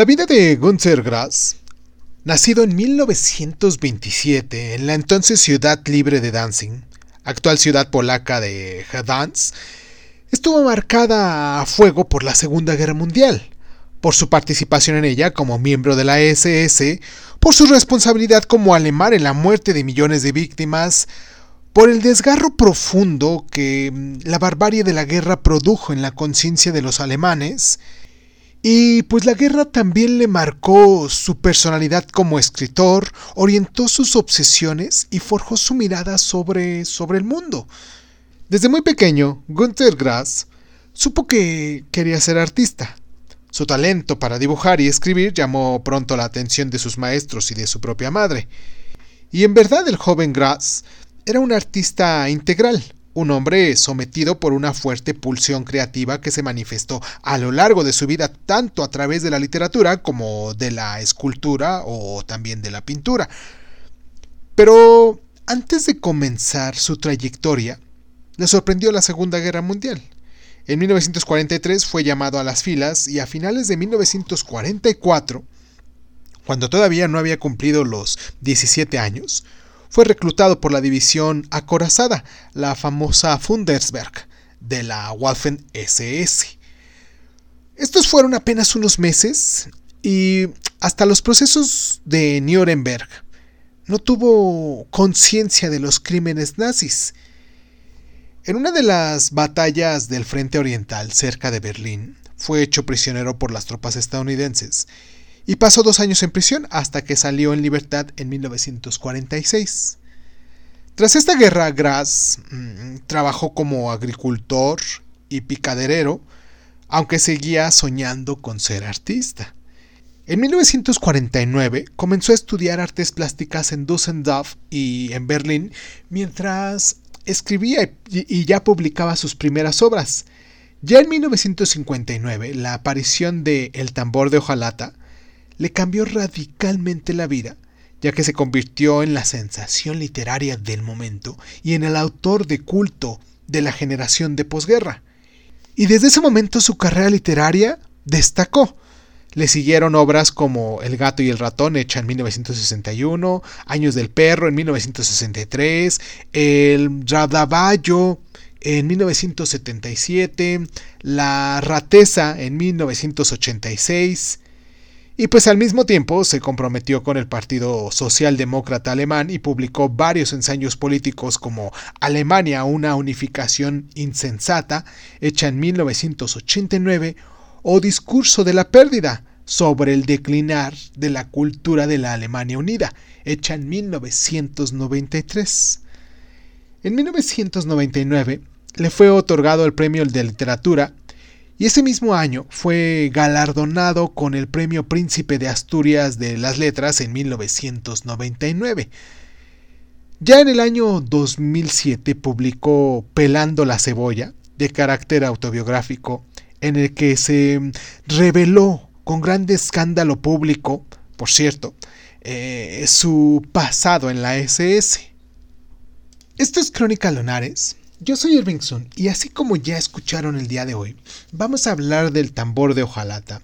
La vida de Gunther Grass, nacido en 1927 en la entonces ciudad libre de Danzig, actual ciudad polaca de Gdansk, estuvo marcada a fuego por la Segunda Guerra Mundial, por su participación en ella como miembro de la SS, por su responsabilidad como alemán en la muerte de millones de víctimas, por el desgarro profundo que mm, la barbarie de la guerra produjo en la conciencia de los alemanes, y pues la guerra también le marcó su personalidad como escritor, orientó sus obsesiones y forjó su mirada sobre, sobre el mundo. Desde muy pequeño, Gunther Grass supo que quería ser artista. Su talento para dibujar y escribir llamó pronto la atención de sus maestros y de su propia madre. Y en verdad el joven Grass era un artista integral, un hombre sometido por una fuerte pulsión creativa que se manifestó a lo largo de su vida tanto a través de la literatura como de la escultura o también de la pintura. Pero antes de comenzar su trayectoria, le sorprendió la Segunda Guerra Mundial. En 1943 fue llamado a las filas y a finales de 1944, cuando todavía no había cumplido los 17 años, fue reclutado por la división acorazada, la famosa Fundersberg, de la Waffen SS. Estos fueron apenas unos meses y hasta los procesos de Nuremberg no tuvo conciencia de los crímenes nazis. En una de las batallas del Frente Oriental cerca de Berlín, fue hecho prisionero por las tropas estadounidenses y pasó dos años en prisión hasta que salió en libertad en 1946. Tras esta guerra, Grass mm, trabajó como agricultor y picaderero, aunque seguía soñando con ser artista. En 1949 comenzó a estudiar artes plásticas en Düsseldorf y en Berlín, mientras escribía y ya publicaba sus primeras obras. Ya en 1959, la aparición de El tambor de hojalata le cambió radicalmente la vida, ya que se convirtió en la sensación literaria del momento y en el autor de culto de la generación de posguerra. Y desde ese momento su carrera literaria destacó. Le siguieron obras como El gato y el ratón, hecha en 1961, Años del perro en 1963, El Radaballo en 1977, La rateza en 1986, y pues al mismo tiempo se comprometió con el Partido Socialdemócrata Alemán y publicó varios ensayos políticos como Alemania, una unificación insensata, hecha en 1989, o Discurso de la pérdida, sobre el declinar de la cultura de la Alemania Unida, hecha en 1993. En 1999 le fue otorgado el Premio de Literatura y ese mismo año fue galardonado con el Premio Príncipe de Asturias de las Letras en 1999. Ya en el año 2007 publicó Pelando la cebolla, de carácter autobiográfico, en el que se reveló con gran escándalo público, por cierto, eh, su pasado en la SS. Esto es Crónica Lonares, yo soy Irvingson y así como ya escucharon el día de hoy, vamos a hablar del tambor de hojalata.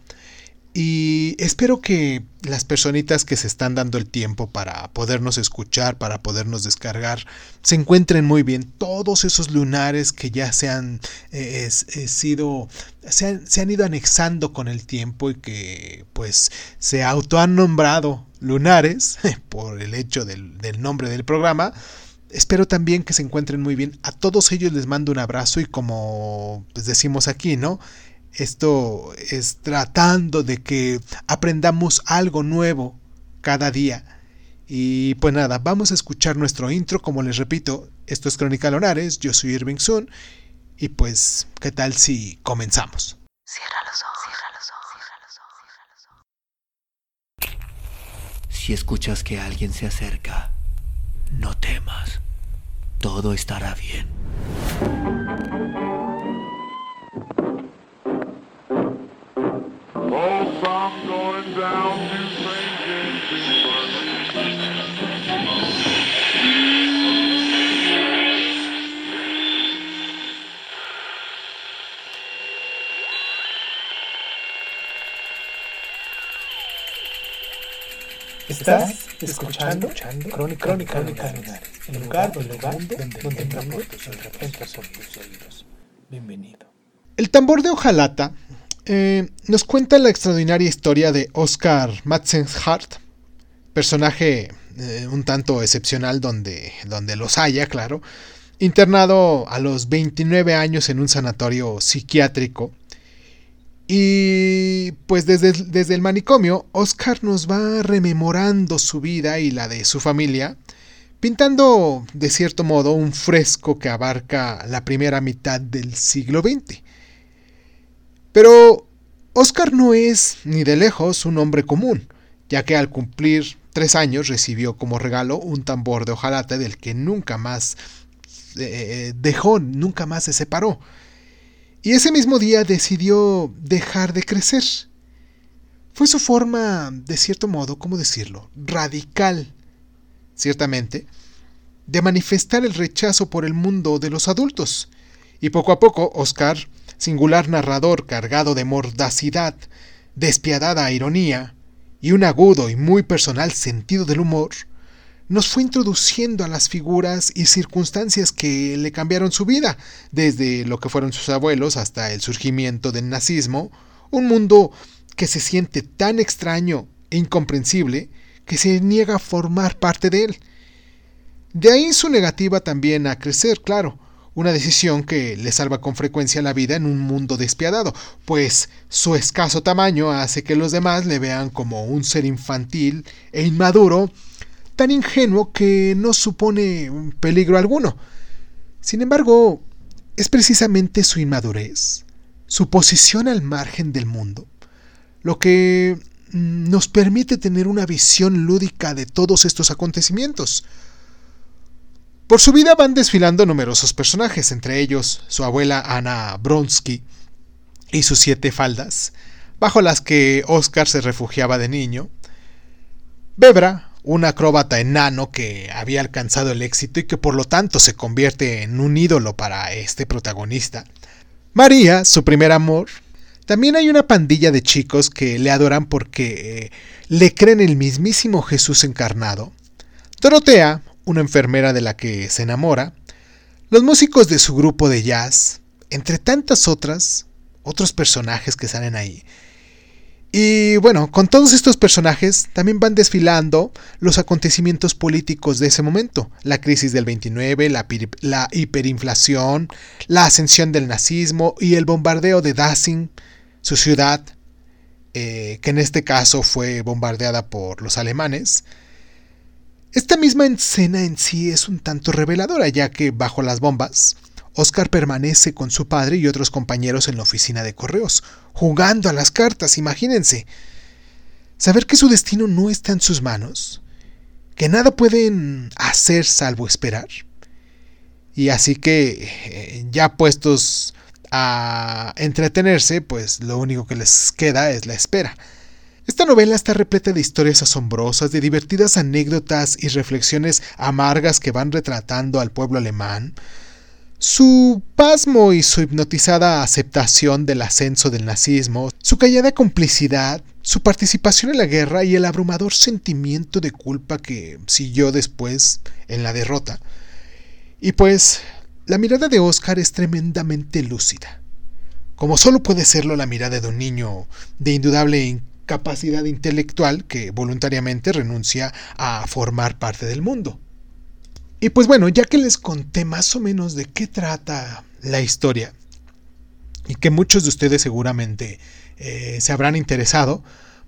Y espero que las personitas que se están dando el tiempo para podernos escuchar, para podernos descargar, se encuentren muy bien. Todos esos lunares que ya se han eh, sido, se han, ido anexando con el tiempo y que pues se auto han nombrado lunares por el hecho del nombre del programa Espero también que se encuentren muy bien. A todos ellos les mando un abrazo y como pues, decimos aquí, ¿no? Esto es tratando de que aprendamos algo nuevo cada día. Y pues nada, vamos a escuchar nuestro intro. Como les repito, esto es Crónica Lonares, yo soy Irving Sun. Y pues, ¿qué tal si comenzamos? Cierra los ojos, cierra los ojos, cierra los ojos. Si escuchas que alguien se acerca, no temas, todo estará bien. Estás escuchando, Crónica, Crónica, el lugar, el lugar donde, donde entra por tus oídos. Bienvenido. El tambor de hojalata eh, nos cuenta la extraordinaria historia de Oscar Matzenhart, personaje eh, un tanto excepcional donde, donde los haya, claro, internado a los 29 años en un sanatorio psiquiátrico. Y pues desde, desde el manicomio, Oscar nos va rememorando su vida y la de su familia, pintando de cierto modo un fresco que abarca la primera mitad del siglo XX. Pero Oscar no es ni de lejos un hombre común, ya que al cumplir tres años recibió como regalo un tambor de hojalata del que nunca más eh, dejó, nunca más se separó. Y ese mismo día decidió dejar de crecer. Fue su forma, de cierto modo, ¿cómo decirlo? Radical, ciertamente, de manifestar el rechazo por el mundo de los adultos. Y poco a poco, Oscar, singular narrador cargado de mordacidad, despiadada ironía y un agudo y muy personal sentido del humor, nos fue introduciendo a las figuras y circunstancias que le cambiaron su vida, desde lo que fueron sus abuelos hasta el surgimiento del nazismo, un mundo que se siente tan extraño e incomprensible que se niega a formar parte de él. De ahí su negativa también a crecer, claro, una decisión que le salva con frecuencia la vida en un mundo despiadado, pues su escaso tamaño hace que los demás le vean como un ser infantil e inmaduro tan ingenuo que no supone peligro alguno. Sin embargo, es precisamente su inmadurez, su posición al margen del mundo, lo que mm, nos permite tener una visión lúdica de todos estos acontecimientos. Por su vida van desfilando numerosos personajes, entre ellos su abuela Ana Bronsky y sus siete faldas, bajo las que Oscar se refugiaba de niño, Bebra, un acróbata enano que había alcanzado el éxito y que por lo tanto se convierte en un ídolo para este protagonista. María, su primer amor. También hay una pandilla de chicos que le adoran porque eh, le creen el mismísimo Jesús encarnado. Dorotea, una enfermera de la que se enamora. Los músicos de su grupo de jazz, entre tantas otras, otros personajes que salen ahí. Y bueno, con todos estos personajes también van desfilando los acontecimientos políticos de ese momento. La crisis del 29, la, hiperinflación, la ascensión del nazismo y el bombardeo de Dassing, su ciudad, eh, que en este caso fue bombardeada por los alemanes. Esta misma escena en sí es un tanto reveladora, ya que bajo las bombas, Oscar permanece con su padre y otros compañeros en la oficina de correos, jugando a las cartas, imagínense. Saber que su destino no está en sus manos, que nada pueden hacer salvo esperar. Y así que, eh, ya puestos a entretenerse, pues lo único que les queda es la espera. Esta novela está repleta de historias asombrosas, de divertidas anécdotas y reflexiones amargas que van retratando al pueblo alemán, su pasmo y su hipnotizada aceptación del ascenso del nazismo, su callada complicidad, su participación en la guerra y el abrumador sentimiento de culpa que siguió después en la derrota. Y pues, la mirada de Oscar es tremendamente lúcida, como solo puede serlo la mirada de un niño de indudable incapacidad intelectual que voluntariamente renuncia a formar parte del mundo. Y pues bueno, ya que les conté más o menos de qué trata la historia, y que muchos de ustedes seguramente eh, se habrán interesado,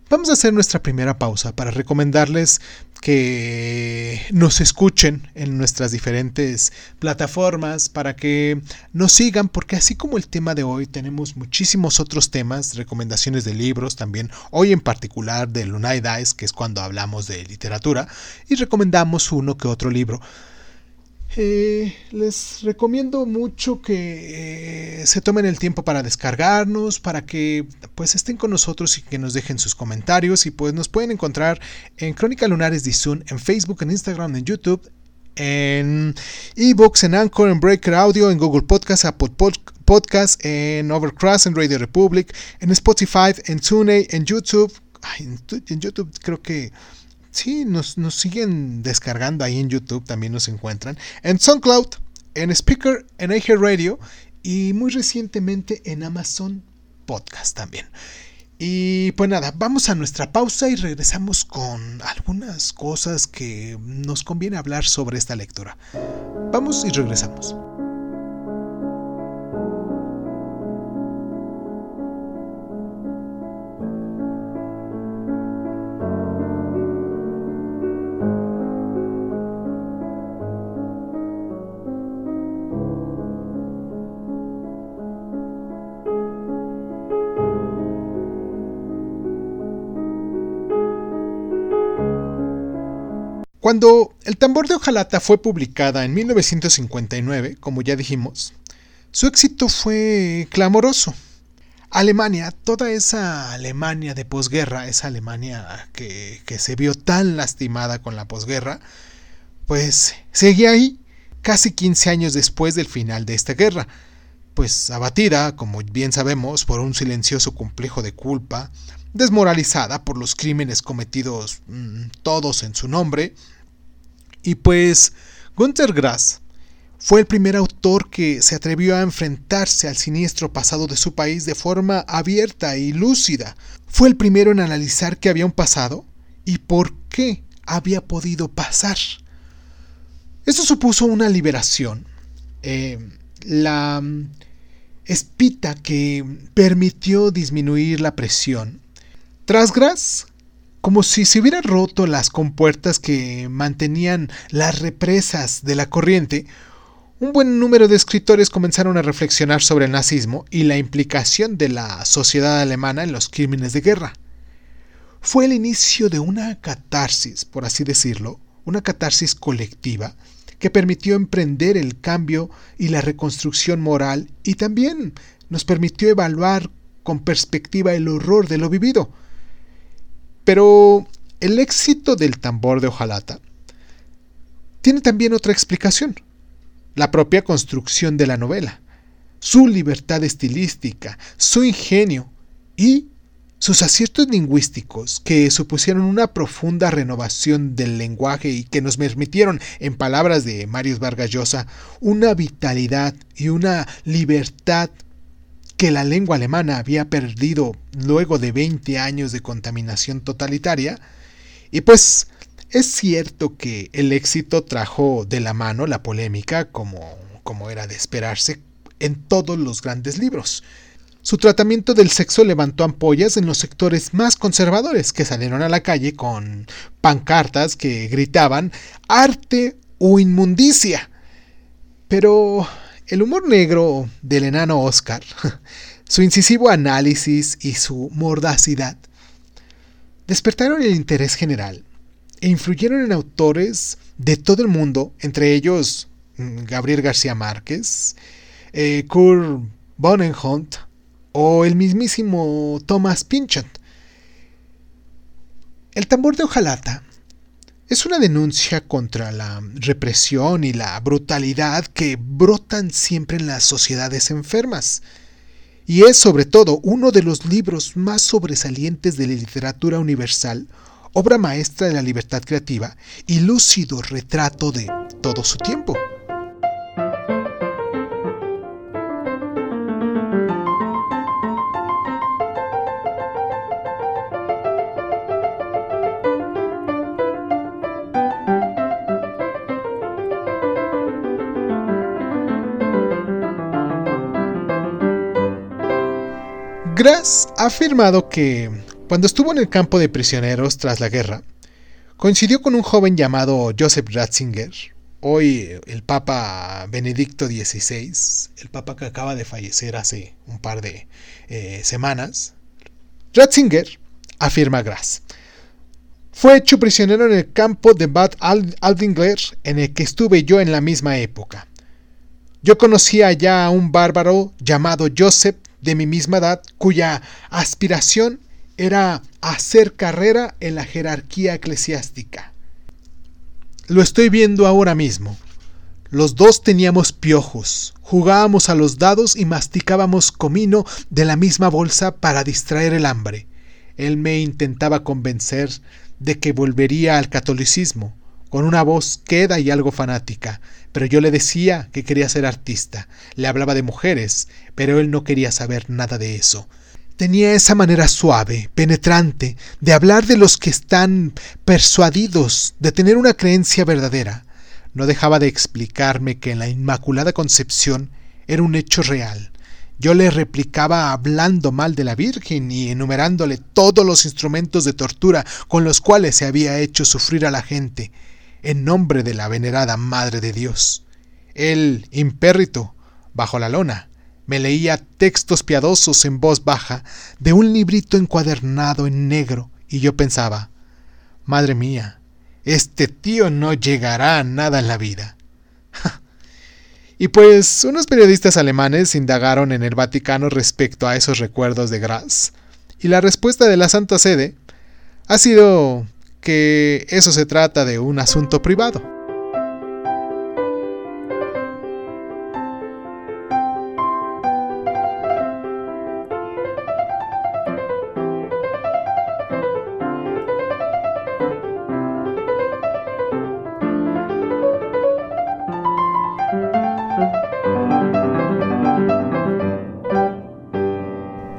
vamos a hacer nuestra primera pausa para recomendarles que nos escuchen en nuestras diferentes plataformas para que nos sigan porque así como el tema de hoy tenemos muchísimos otros temas, recomendaciones de libros también, hoy en particular de Lunay Dice que es cuando hablamos de literatura y recomendamos uno que otro libro. Eh, les recomiendo mucho que eh, se tomen el tiempo para descargarnos, para que pues estén con nosotros y que nos dejen sus comentarios y pues nos pueden encontrar en Crónica Lunares de Zoom, en Facebook, en Instagram, en YouTube, en ebooks, en Anchor, en Breaker Audio, en Google Podcast, Apple Podcast, en Overcross, en Radio Republic, en Spotify, en TuneIn, en YouTube. en YouTube creo que sí, nos, nos siguen descargando ahí en YouTube, también nos encuentran. En SoundCloud, en Speaker, en Radio y muy recientemente en Amazon Podcast también. Y pues nada, vamos a nuestra pausa y regresamos con algunas cosas que nos conviene hablar sobre esta lectura. Vamos y regresamos. Cuando El tambor de hojalata fue publicada en 1959, como ya dijimos, su éxito fue clamoroso. Alemania, toda esa Alemania de posguerra, esa Alemania que, que se vio tan lastimada con la posguerra, pues seguía ahí, casi 15 años después del final de esta guerra, pues abatida, como bien sabemos, por un silencioso complejo de culpa, desmoralizada por los crímenes cometidos mm, todos en su nombre, y pues Günter Grass fue el primer autor que se atrevió a enfrentarse al siniestro pasado de su país de forma abierta y lúcida. Fue el primero en analizar qué había un pasado y por qué había podido pasar. Esto supuso una liberación. Eh, la espita que permitió disminuir la presión. Tras Grass como si se hubieran roto las compuertas que mantenían las represas de la corriente, un buen número de escritores comenzaron a reflexionar sobre el nazismo y la implicación de la sociedad alemana en los crímenes de guerra. Fue el inicio de una catarsis, por así decirlo, una catarsis colectiva, que permitió emprender el cambio y la reconstrucción moral y también nos permitió evaluar con perspectiva el horror de lo vivido, pero el éxito del tambor de hojalata tiene también otra explicación, la propia construcción de la novela, su libertad estilística, su ingenio y sus aciertos lingüísticos que supusieron una profunda renovación del lenguaje y que nos permitieron, en palabras de Marius Vargas Llosa, una vitalidad y una libertad que la lengua alemana había perdido luego de 20 años de contaminación totalitaria, y pues es cierto que el éxito trajo de la mano la polémica, como, como era de esperarse, en todos los grandes libros. Su tratamiento del sexo levantó ampollas en los sectores más conservadores que salieron a la calle con pancartas que gritaban arte o inmundicia. Pero el humor negro del enano Oscar, su incisivo análisis y su mordacidad despertaron el interés general e influyeron en autores de todo el mundo, entre ellos mm, Gabriel García Márquez, eh, Kurt Vonnegut o el mismísimo Thomas Pynchon. El tambor de hojalata es una denuncia contra la represión y la brutalidad que brotan siempre en las sociedades enfermas. Y es sobre todo uno de los libros más sobresalientes de la literatura universal, obra maestra de la libertad creativa y lúcido retrato de todo su tiempo. Grass ha afirmado que, cuando estuvo en el campo de prisioneros tras la guerra, coincidió con un joven llamado Joseph Ratzinger, hoy el Papa Benedicto XVI, el Papa que acaba de fallecer hace un par de eh, semanas. Ratzinger, afirma Grass, fue hecho prisionero en el campo de Bad Aldingler en el que estuve yo en la misma época. Yo conocía ya a un bárbaro llamado Joseph de mi misma edad cuya aspiración era hacer carrera en la jerarquía eclesiástica. Lo estoy viendo ahora mismo. Los dos teníamos piojos, jugábamos a los dados y masticábamos comino de la misma bolsa para distraer el hambre. él me intentaba convencer de que volvería al catolicismo, con una voz queda y algo fanática, pero yo le decía que quería ser artista, le hablaba de mujeres, pero él no quería saber nada de eso. Tenía esa manera suave, penetrante, de hablar de los que están persuadidos, de tener una creencia verdadera. No dejaba de explicarme que la Inmaculada Concepción era un hecho real. Yo le replicaba hablando mal de la Virgen y enumerándole todos los instrumentos de tortura con los cuales se había hecho sufrir a la gente, en nombre de la venerada Madre de Dios. Él, impérrito, bajo la lona, me leía textos piadosos en voz baja de un librito encuadernado en negro, y yo pensaba, Madre mía, este tío no llegará a nada en la vida. y pues unos periodistas alemanes indagaron en el Vaticano respecto a esos recuerdos de Graz, y la respuesta de la Santa Sede ha sido que eso se trata de un asunto privado.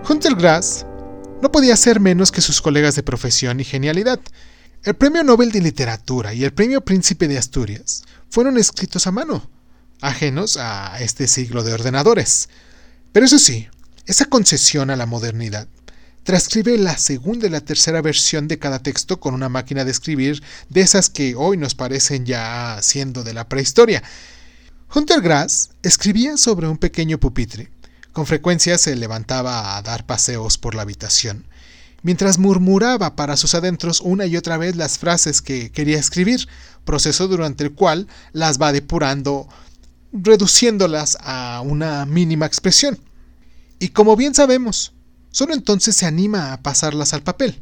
Hunter Grass no podía ser menos que sus colegas de profesión y genialidad. El Premio Nobel de Literatura y el Premio Príncipe de Asturias fueron escritos a mano, ajenos a este siglo de ordenadores. Pero eso sí, esa concesión a la modernidad transcribe la segunda y la tercera versión de cada texto con una máquina de escribir de esas que hoy nos parecen ya siendo de la prehistoria. Hunter Grass escribía sobre un pequeño pupitre con frecuencia se levantaba a dar paseos por la habitación, mientras murmuraba para sus adentros una y otra vez las frases que quería escribir, proceso durante el cual las va depurando, reduciéndolas a una mínima expresión. Y como bien sabemos, solo entonces se anima a pasarlas al papel.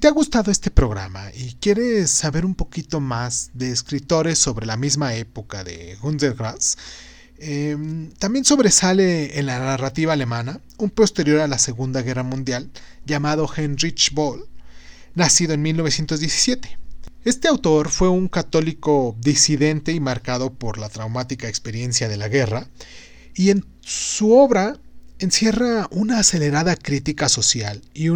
Te ha gustado este programa y quieres saber un poquito más de escritores sobre la misma época de Hunter Grass, em, también sobresale en la narrativa alemana un posterior a la Segunda Guerra Mundial llamado Heinrich Boll, nacido en 1917. Este autor fue un católico disidente y marcado por la traumática experiencia de la guerra, y en su obra encierra una acelerada crítica social y,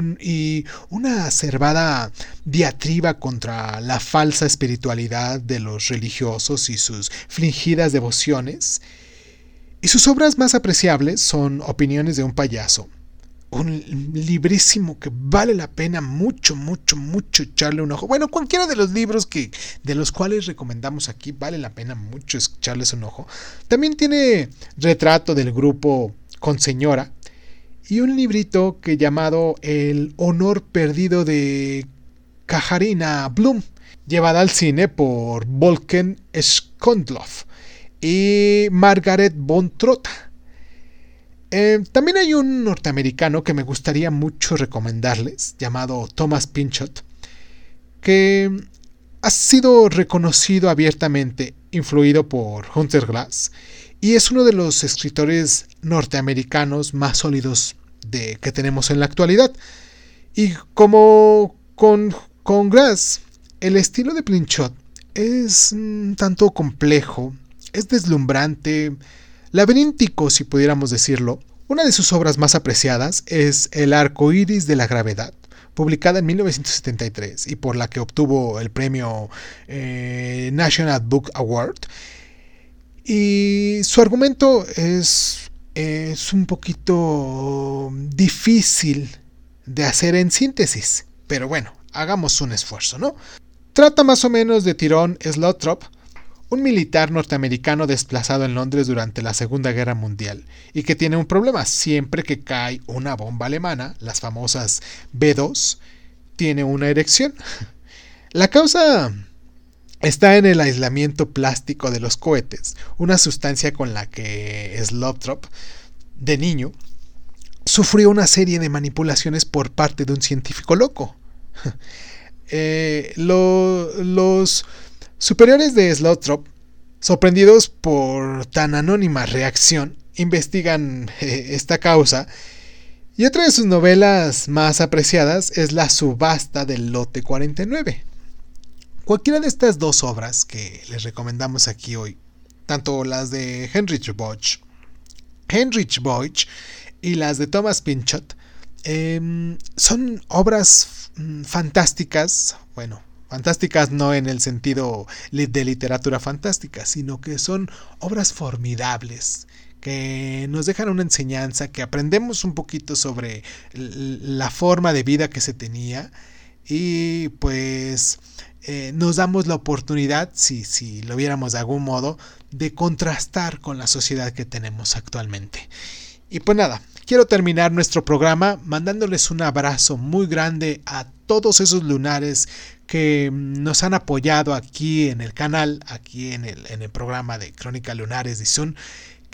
una acervada diatriba contra la falsa espiritualidad de los religiosos y sus fingidas devociones. Y sus obras más apreciables son Opiniones de un payaso, un librísimo que vale la pena mucho, mucho, mucho echarle un ojo. Bueno, cualquiera de los libros que de los cuales recomendamos aquí vale la pena mucho echarles un ojo. También tiene retrato del grupo con señora, y un librito que llamado El honor perdido de Kajarina Blum, llevada al cine por Volken Skondloff y Margaret von Trotta. Eh, también hay un norteamericano que me gustaría mucho recomendarles, llamado Thomas Pinchot, que ha sido reconocido abiertamente, influido por Hunter Glass, y es uno de los escritores norteamericanos más sólidos de, que tenemos en la actualidad. Y como con, con Grass, el estilo de Plinchot es un tanto complejo, es deslumbrante, laberíntico si pudiéramos decirlo. Una de sus obras más apreciadas es El arco iris de la gravedad, publicada en 1973 y por la que obtuvo el premio eh, National Book Award y su argumento es, es un poquito difícil de hacer en síntesis, pero bueno, hagamos un esfuerzo, ¿no? Trata más o menos de Tyrone Slothrop, un militar norteamericano desplazado en Londres durante la Segunda Guerra Mundial y que tiene un problema. Siempre que cae una bomba alemana, las famosas B2, tiene una erección. La causa está en el aislamiento plástico de los cohetes, una sustancia con la que Slothrop, de niño, sufrió una serie de manipulaciones por parte de un científico loco. Eh, los superiores de Slothrop, sorprendidos por tan anónima reacción, investigan eh, esta causa y otra de sus novelas más apreciadas es La subasta del lote 49. Cualquiera de estas dos obras que les recomendamos aquí hoy, tanto las de Heinrich Bosch, Heinrich y las de Thomas Pinchot, em, son obras mm, fantásticas, bueno, fantásticas no en el sentido de literatura fantástica, sino que son obras formidables que nos dejan una enseñanza, que aprendemos un poquito sobre la forma de vida que se tenía y pues eh, nos damos la oportunidad, si, si lo viéramos de algún modo, de contrastar con la sociedad que tenemos actualmente. Y pues nada, quiero terminar nuestro programa mandándoles un abrazo muy grande a todos esos lunares que nos han apoyado aquí en el canal, aquí en el, en el programa de Crónica Lunares de Zoom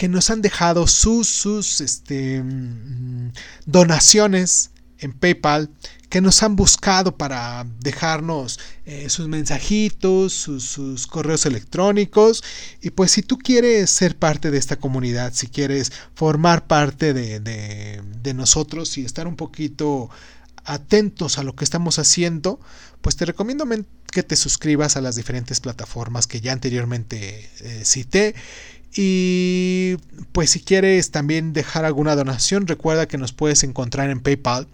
que nos han dejado sus, sus este, mm, donaciones en PayPal, que nos han buscado para dejarnos eh, sus mensajitos, sus, correos electrónicos. Y pues si tú quieres ser parte de esta comunidad, si quieres formar parte de, de nosotros y estar un poquito atentos a lo que estamos haciendo, pues te recomiendo que te suscribas a las diferentes plataformas que ya anteriormente eh, cité y pues si quieres también dejar alguna donación, recuerda que nos puedes encontrar en PayPal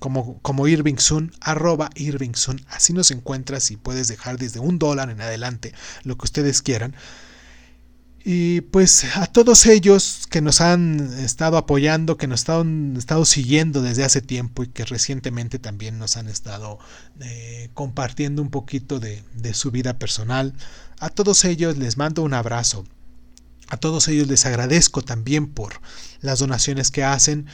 como, como Irvingsun, arroba Irvingsun. Así nos encuentras y puedes dejar desde un dólar en adelante lo que ustedes quieran. Y pues a todos ellos que nos han estado apoyando, que nos han estado siguiendo desde hace tiempo y que recientemente también nos han estado eh, compartiendo un poquito de, de su vida personal, a todos ellos les mando un abrazo a todos ellos les agradezco también por las donaciones que hacen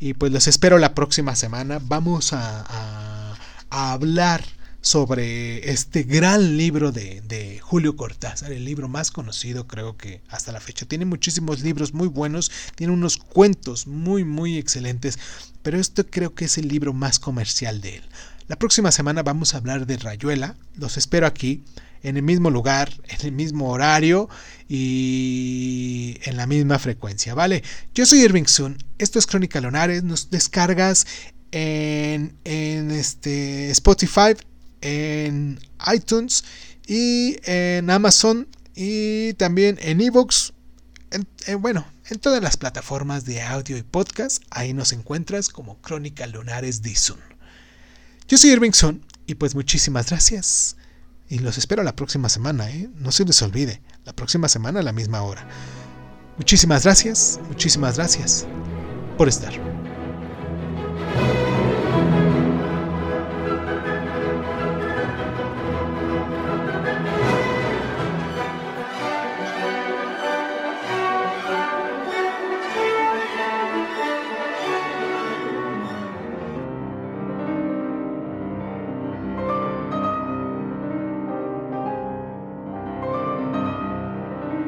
y pues los espero la próxima semana. Vamos a, hablar sobre este gran libro de, de, Julio Cortázar, el libro más conocido creo que hasta la fecha. Tiene muchísimos libros muy buenos, tiene unos cuentos muy muy excelentes, pero esto creo que es el libro más comercial de él. La próxima semana vamos a hablar de Rayuela, los espero aquí en el mismo lugar, en el mismo horario y en la misma frecuencia, ¿vale? Yo soy Irving Sun, esto es Crónica Lonares, nos descargas en, en este Spotify, en iTunes y en Amazon y también en Evox, bueno, en todas las plataformas de audio y podcast, ahí nos encuentras como Crónica Lunares Sun. Yo soy Irving Sun y pues muchísimas gracias. Y los espero la próxima semana, ¿eh? No se les olvide, la próxima semana a la misma hora. Muchísimas gracias, muchísimas gracias por estar.